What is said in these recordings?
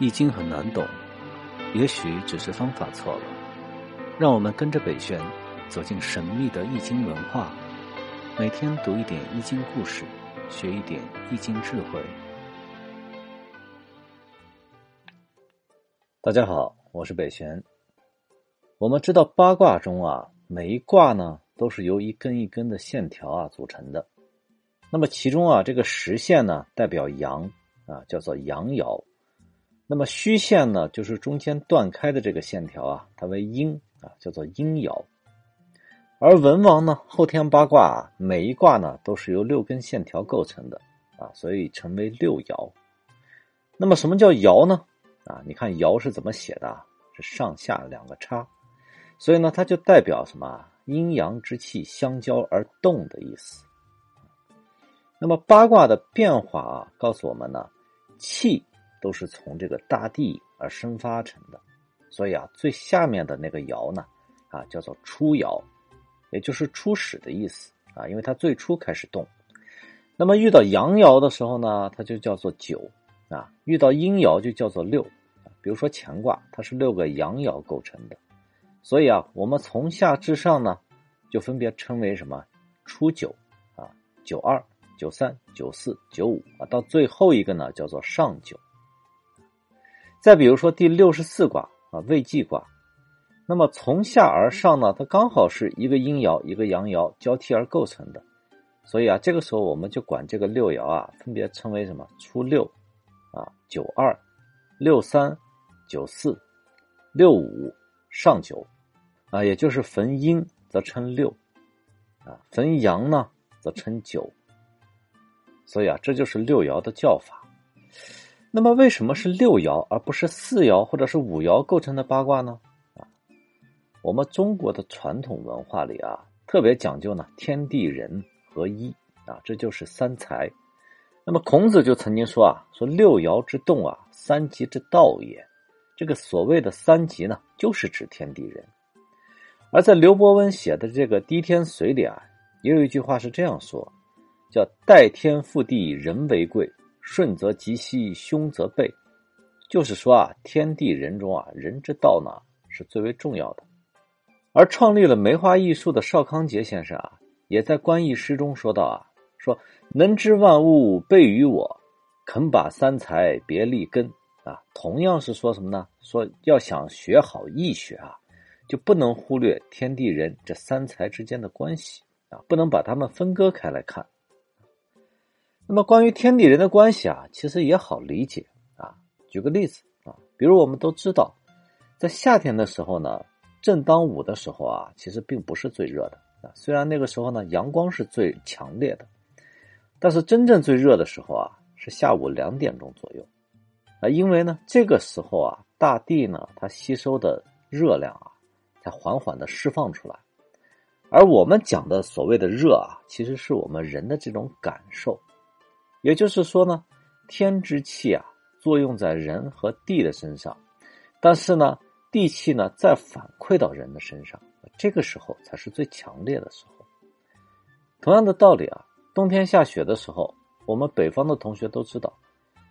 易经很难懂，也许只是方法错了。让我们跟着北玄走进神秘的易经文化，每天读一点易经故事，学一点易经智慧。大家好，我是北玄。我们知道八卦中啊，每一卦呢都是由一根一根的线条啊组成的。那么其中啊，这个实线呢代表阳啊，叫做阳爻。那么虚线呢，就是中间断开的这个线条啊，它为阴啊，叫做阴爻。而文王呢，后天八卦啊，每一卦呢都是由六根线条构成的啊，所以称为六爻。那么什么叫爻呢？啊，你看爻是怎么写的？是上下两个叉，所以呢，它就代表什么？阴阳之气相交而动的意思。那么八卦的变化啊，告诉我们呢，气。都是从这个大地而生发成的，所以啊，最下面的那个爻呢，啊，叫做初爻，也就是初始的意思啊，因为它最初开始动。那么遇到阳爻的时候呢，它就叫做九啊；遇到阴爻就叫做六。比如说乾卦，它是六个阳爻构成的，所以啊，我们从下至上呢，就分别称为什么初九啊、九二、九三、九四、九五啊，到最后一个呢，叫做上九。再比如说第六十四卦啊，未济卦，那么从下而上呢，它刚好是一个阴爻一个阳爻交替而构成的，所以啊，这个时候我们就管这个六爻啊，分别称为什么？初六啊，九二、六三、九四、六五、上九啊，也就是逢阴则称六啊，逢阳呢则称九，所以啊，这就是六爻的叫法。那么为什么是六爻而不是四爻或者是五爻构成的八卦呢？啊，我们中国的传统文化里啊，特别讲究呢天地人合一啊，这就是三才。那么孔子就曾经说啊，说六爻之动啊，三极之道也。这个所谓的三极呢，就是指天地人。而在刘伯温写的这个《滴天髓》里啊，也有一句话是这样说，叫“待天覆地，人为贵”。顺则吉兮，凶则悖，就是说啊，天地人中啊，人之道呢是最为重要的。而创立了梅花易数的邵康节先生啊，也在观易诗中说道啊，说能知万物备于我，肯把三才别立根啊。同样是说什么呢？说要想学好易学啊，就不能忽略天地人这三才之间的关系啊，不能把它们分割开来看。那么关于天地人的关系啊，其实也好理解啊。举个例子啊，比如我们都知道，在夏天的时候呢，正当午的时候啊，其实并不是最热的啊。虽然那个时候呢，阳光是最强烈的，但是真正最热的时候啊，是下午两点钟左右啊。因为呢，这个时候啊，大地呢，它吸收的热量啊，才缓缓的释放出来。而我们讲的所谓的热啊，其实是我们人的这种感受。也就是说呢，天之气啊，作用在人和地的身上，但是呢，地气呢再反馈到人的身上，这个时候才是最强烈的时候。同样的道理啊，冬天下雪的时候，我们北方的同学都知道，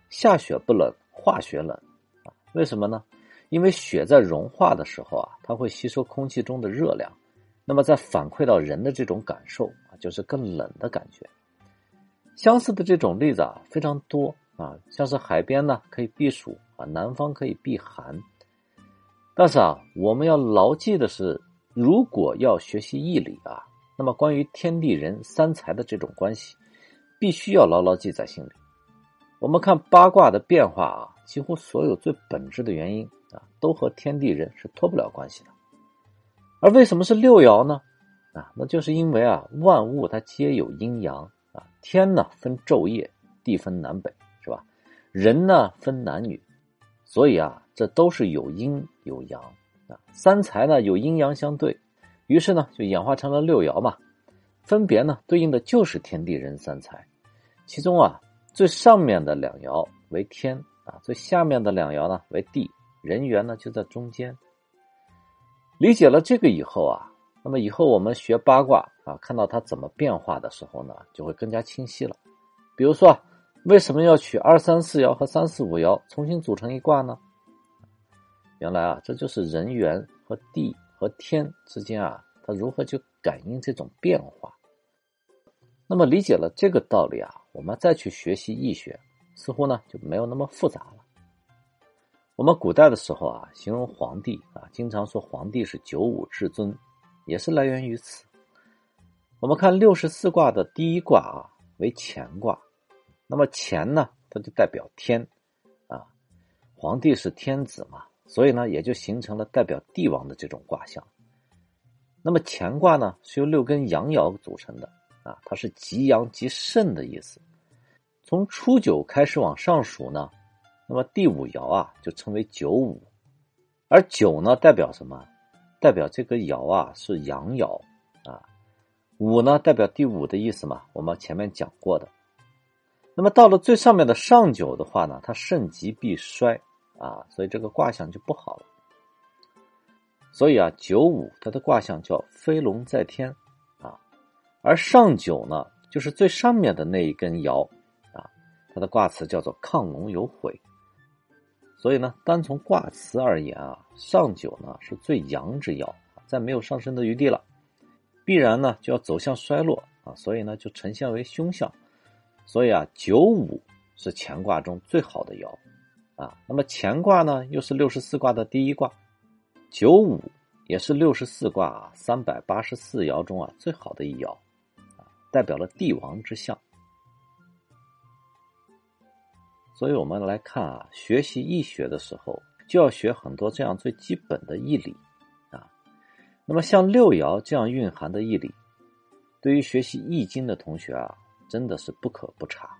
下雪不冷，化雪冷啊。为什么呢？因为雪在融化的时候啊，它会吸收空气中的热量，那么再反馈到人的这种感受啊，就是更冷的感觉。相似的这种例子啊非常多啊，像是海边呢可以避暑啊，南方可以避寒。但是啊，我们要牢记的是，如果要学习义理啊，那么关于天地人三才的这种关系，必须要牢牢记在心里。我们看八卦的变化啊，几乎所有最本质的原因啊，都和天地人是脱不了关系的。而为什么是六爻呢？啊，那就是因为啊，万物它皆有阴阳。天呢分昼夜，地分南北，是吧？人呢分男女，所以啊，这都是有阴有阳啊。三才呢有阴阳相对，于是呢就演化成了六爻嘛。分别呢对应的就是天地人三才，其中啊最上面的两爻为天啊，最下面的两爻呢为地，人缘呢就在中间。理解了这个以后啊。那么以后我们学八卦啊，看到它怎么变化的时候呢，就会更加清晰了。比如说，为什么要取二三四爻和三四五爻重新组成一卦呢？原来啊，这就是人缘和地和天之间啊，它如何去感应这种变化。那么理解了这个道理啊，我们再去学习易学，似乎呢就没有那么复杂了。我们古代的时候啊，形容皇帝啊，经常说皇帝是九五至尊，也是来源于此。我们看六十四卦的第一卦啊，为乾卦，那么乾呢，它就代表天啊，皇帝是天子嘛，所以呢，也就形成了代表帝王的这种卦象。那么乾卦呢，是由六根阳爻组成的。啊，它是极阳极盛的意思。从初九开始往上数呢，那么第五爻啊就称为九五，而九呢代表什么？代表这个爻啊是阳爻啊。五呢代表第五的意思嘛，我们前面讲过的。那么到了最上面的上九的话呢，它盛极必衰啊，所以这个卦象就不好了。所以啊，九五它的卦象叫飞龙在天啊。而上九呢，就是最上面的那一根爻，啊，它的卦辞叫做“亢龙有悔”。所以呢，单从卦辞而言啊，上九呢是最阳之爻，再没有上升的余地了，必然呢就要走向衰落啊，所以呢就呈现为凶相。所以啊，九五是乾卦中最好的爻啊。那么乾卦呢，又是六十四卦的第一卦，九五也是六十四卦三百八十四爻中啊最好的一爻。代表了帝王之相，所以我们来看啊，学习易学的时候就要学很多这样最基本的义理啊。那么像六爻这样蕴含的义理，对于学习易经的同学啊，真的是不可不查。